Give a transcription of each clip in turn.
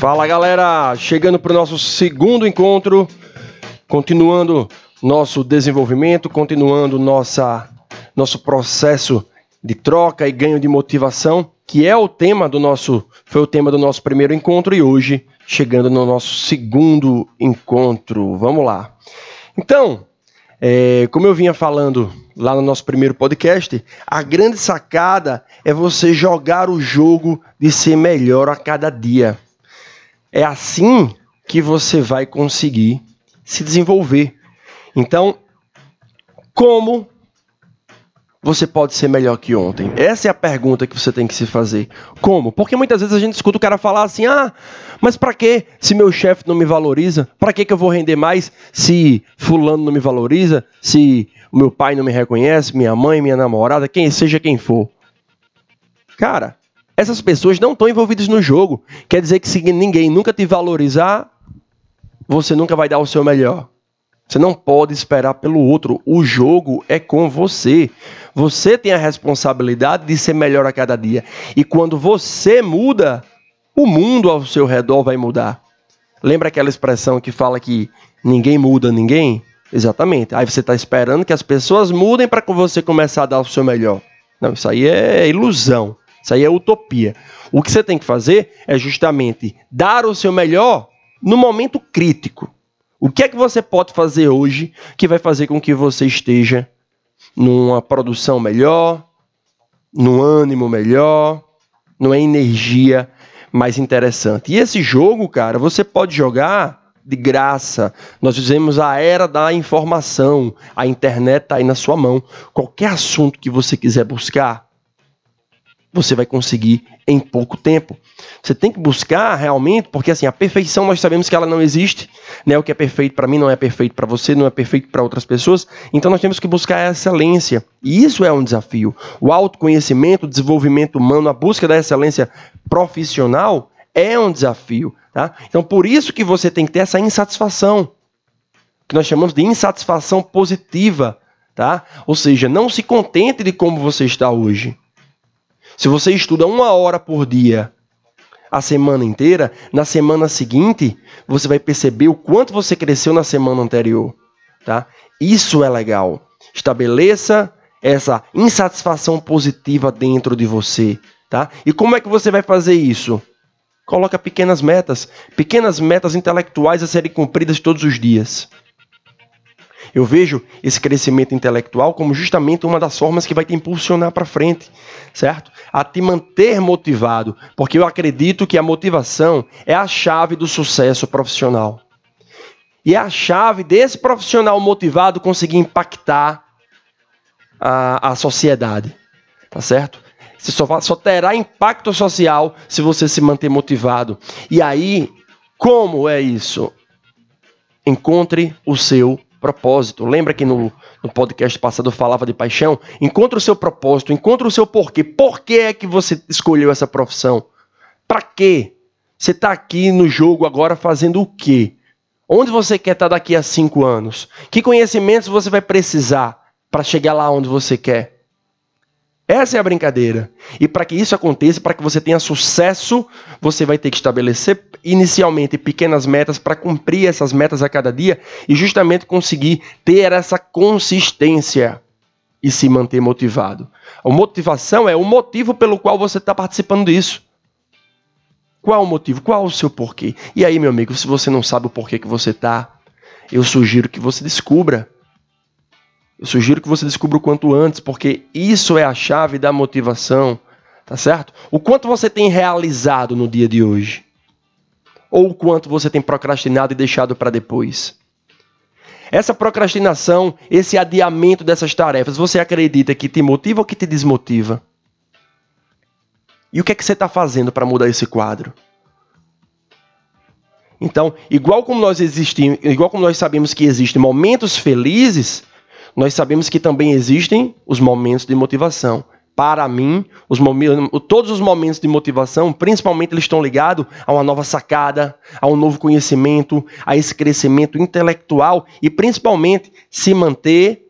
Fala galera, chegando para o nosso segundo encontro, continuando nosso desenvolvimento, continuando nossa, nosso processo de troca e ganho de motivação, que é o tema do nosso, foi o tema do nosso primeiro encontro e hoje chegando no nosso segundo encontro. Vamos lá. Então, é, como eu vinha falando lá no nosso primeiro podcast, a grande sacada é você jogar o jogo de ser melhor a cada dia. É assim que você vai conseguir se desenvolver. Então, como você pode ser melhor que ontem? Essa é a pergunta que você tem que se fazer. Como? Porque muitas vezes a gente escuta o cara falar assim: "Ah, mas para que se meu chefe não me valoriza? Para que que eu vou render mais se fulano não me valoriza? Se o meu pai não me reconhece, minha mãe, minha namorada, quem seja quem for?" Cara, essas pessoas não estão envolvidas no jogo. Quer dizer que se ninguém nunca te valorizar, você nunca vai dar o seu melhor. Você não pode esperar pelo outro. O jogo é com você. Você tem a responsabilidade de ser melhor a cada dia. E quando você muda, o mundo ao seu redor vai mudar. Lembra aquela expressão que fala que ninguém muda ninguém? Exatamente. Aí você está esperando que as pessoas mudem para você começar a dar o seu melhor. Não, isso aí é ilusão. Isso aí é utopia. O que você tem que fazer é justamente dar o seu melhor no momento crítico. O que é que você pode fazer hoje que vai fazer com que você esteja numa produção melhor, num ânimo melhor, numa energia mais interessante? E esse jogo, cara, você pode jogar de graça. Nós dizemos a era da informação. A internet está aí na sua mão. Qualquer assunto que você quiser buscar, você vai conseguir em pouco tempo. Você tem que buscar realmente, porque assim, a perfeição nós sabemos que ela não existe, né? O que é perfeito para mim não é perfeito para você, não é perfeito para outras pessoas. Então nós temos que buscar a excelência. E isso é um desafio. O autoconhecimento, o desenvolvimento humano, a busca da excelência profissional é um desafio, tá? Então por isso que você tem que ter essa insatisfação, que nós chamamos de insatisfação positiva, tá? Ou seja, não se contente de como você está hoje. Se você estuda uma hora por dia a semana inteira, na semana seguinte você vai perceber o quanto você cresceu na semana anterior, tá? Isso é legal. Estabeleça essa insatisfação positiva dentro de você, tá? E como é que você vai fazer isso? Coloca pequenas metas, pequenas metas intelectuais a serem cumpridas todos os dias. Eu vejo esse crescimento intelectual como justamente uma das formas que vai te impulsionar para frente, certo? A te manter motivado, porque eu acredito que a motivação é a chave do sucesso profissional. E é a chave desse profissional motivado conseguir impactar a, a sociedade, tá certo? Você só, só terá impacto social se você se manter motivado. E aí, como é isso? Encontre o seu propósito. Lembra que no, no podcast passado eu falava de paixão? Encontre o seu propósito, encontre o seu porquê. Por que é que você escolheu essa profissão? Para quê? Você está aqui no jogo agora fazendo o quê? Onde você quer estar tá daqui a cinco anos? Que conhecimentos você vai precisar para chegar lá onde você quer? Essa é a brincadeira. E para que isso aconteça, para que você tenha sucesso, você vai ter que estabelecer inicialmente pequenas metas para cumprir essas metas a cada dia e justamente conseguir ter essa consistência e se manter motivado. A motivação é o motivo pelo qual você está participando disso. Qual o motivo? Qual o seu porquê? E aí, meu amigo, se você não sabe o porquê que você está, eu sugiro que você descubra. Eu sugiro que você descubra o quanto antes, porque isso é a chave da motivação, tá certo? O quanto você tem realizado no dia de hoje? Ou o quanto você tem procrastinado e deixado para depois? Essa procrastinação, esse adiamento dessas tarefas, você acredita que te motiva ou que te desmotiva? E o que é que você está fazendo para mudar esse quadro? Então, igual como nós existimos, igual como nós sabemos que existem momentos felizes, nós sabemos que também existem os momentos de motivação. para mim, os todos os momentos de motivação, principalmente eles estão ligados a uma nova sacada, a um novo conhecimento, a esse crescimento intelectual e principalmente se manter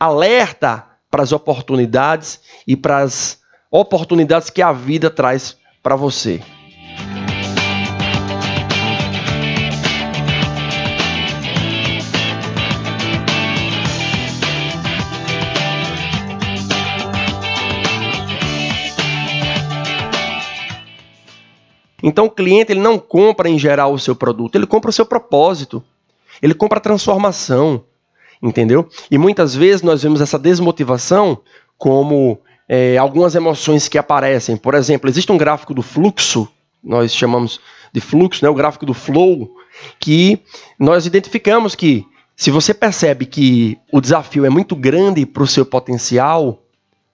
alerta para as oportunidades e para as oportunidades que a vida traz para você. Então o cliente ele não compra em geral o seu produto, ele compra o seu propósito. Ele compra a transformação, entendeu? E muitas vezes nós vemos essa desmotivação como é, algumas emoções que aparecem. Por exemplo, existe um gráfico do fluxo, nós chamamos de fluxo, né, o gráfico do flow, que nós identificamos que se você percebe que o desafio é muito grande para o seu potencial,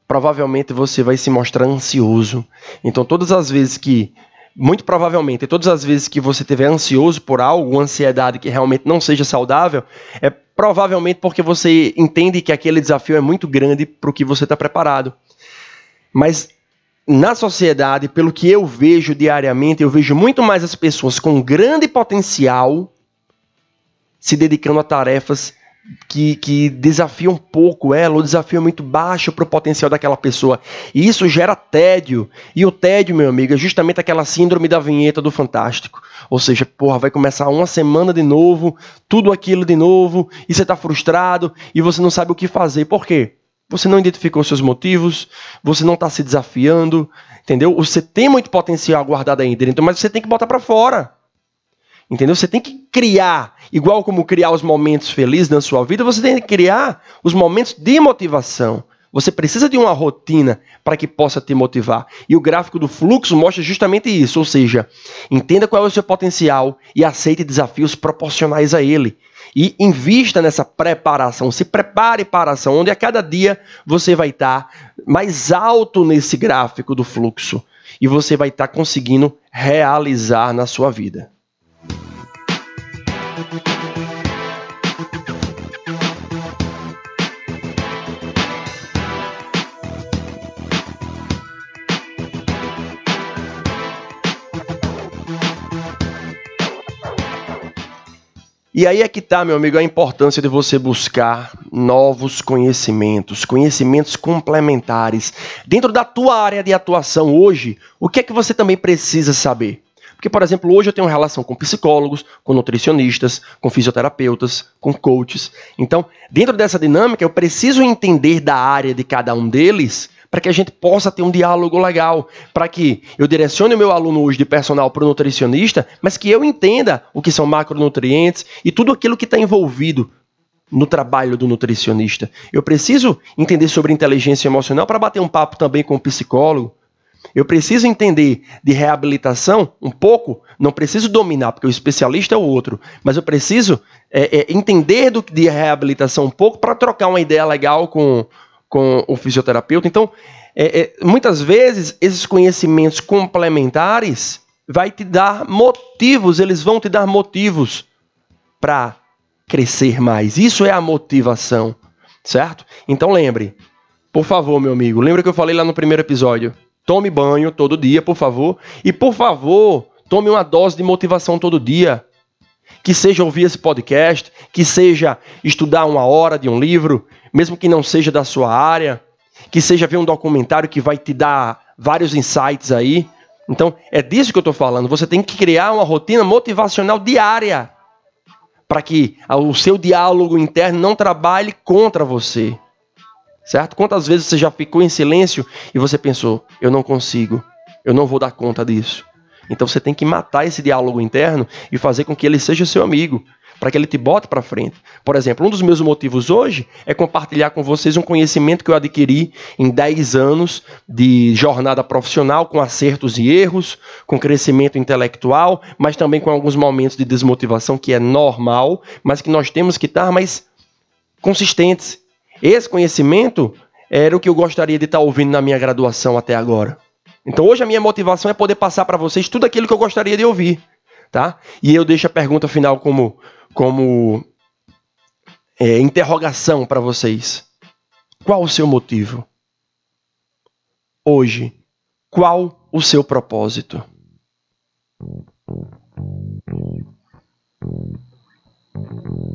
provavelmente você vai se mostrar ansioso. Então, todas as vezes que muito provavelmente, todas as vezes que você estiver ansioso por algo, ansiedade que realmente não seja saudável, é provavelmente porque você entende que aquele desafio é muito grande para o que você está preparado. Mas na sociedade, pelo que eu vejo diariamente, eu vejo muito mais as pessoas com grande potencial se dedicando a tarefas que, que desafia um pouco ela, o desafio é muito baixo para o potencial daquela pessoa. E isso gera tédio. E o tédio, meu amigo, é justamente aquela síndrome da vinheta do Fantástico. Ou seja, porra, vai começar uma semana de novo, tudo aquilo de novo, e você está frustrado e você não sabe o que fazer. Por quê? Você não identificou seus motivos, você não está se desafiando, entendeu? Você tem muito potencial guardado aí dentro, mas você tem que botar para fora. Entendeu? Você tem que criar, igual como criar os momentos felizes na sua vida, você tem que criar os momentos de motivação. Você precisa de uma rotina para que possa te motivar. E o gráfico do fluxo mostra justamente isso, ou seja, entenda qual é o seu potencial e aceite desafios proporcionais a ele. E invista nessa preparação, se prepare para a ação, onde a cada dia você vai estar mais alto nesse gráfico do fluxo e você vai estar conseguindo realizar na sua vida. E aí é que está, meu amigo, a importância de você buscar novos conhecimentos, conhecimentos complementares. Dentro da tua área de atuação hoje, o que é que você também precisa saber? Porque, por exemplo, hoje eu tenho relação com psicólogos, com nutricionistas, com fisioterapeutas, com coaches. Então, dentro dessa dinâmica, eu preciso entender da área de cada um deles para que a gente possa ter um diálogo legal, para que eu direcione o meu aluno hoje de personal para o nutricionista, mas que eu entenda o que são macronutrientes e tudo aquilo que está envolvido no trabalho do nutricionista. Eu preciso entender sobre inteligência emocional para bater um papo também com o psicólogo, eu preciso entender de reabilitação um pouco, não preciso dominar, porque o especialista é o outro, mas eu preciso é, é, entender do, de reabilitação um pouco para trocar uma ideia legal com, com o fisioterapeuta. Então, é, é, muitas vezes, esses conhecimentos complementares vai te dar motivos, eles vão te dar motivos para crescer mais. Isso é a motivação, certo? Então lembre, por favor, meu amigo, lembra que eu falei lá no primeiro episódio? Tome banho todo dia, por favor. E por favor, tome uma dose de motivação todo dia. Que seja ouvir esse podcast, que seja estudar uma hora de um livro, mesmo que não seja da sua área, que seja ver um documentário que vai te dar vários insights aí. Então, é disso que eu estou falando. Você tem que criar uma rotina motivacional diária para que o seu diálogo interno não trabalhe contra você. Certo? Quantas vezes você já ficou em silêncio e você pensou, eu não consigo, eu não vou dar conta disso. Então você tem que matar esse diálogo interno e fazer com que ele seja seu amigo, para que ele te bote para frente. Por exemplo, um dos meus motivos hoje é compartilhar com vocês um conhecimento que eu adquiri em 10 anos de jornada profissional, com acertos e erros, com crescimento intelectual, mas também com alguns momentos de desmotivação que é normal, mas que nós temos que estar mais consistentes esse conhecimento era o que eu gostaria de estar ouvindo na minha graduação até agora. Então hoje a minha motivação é poder passar para vocês tudo aquilo que eu gostaria de ouvir, tá? E eu deixo a pergunta final como, como é, interrogação para vocês. Qual o seu motivo? Hoje, qual o seu propósito? Thank you.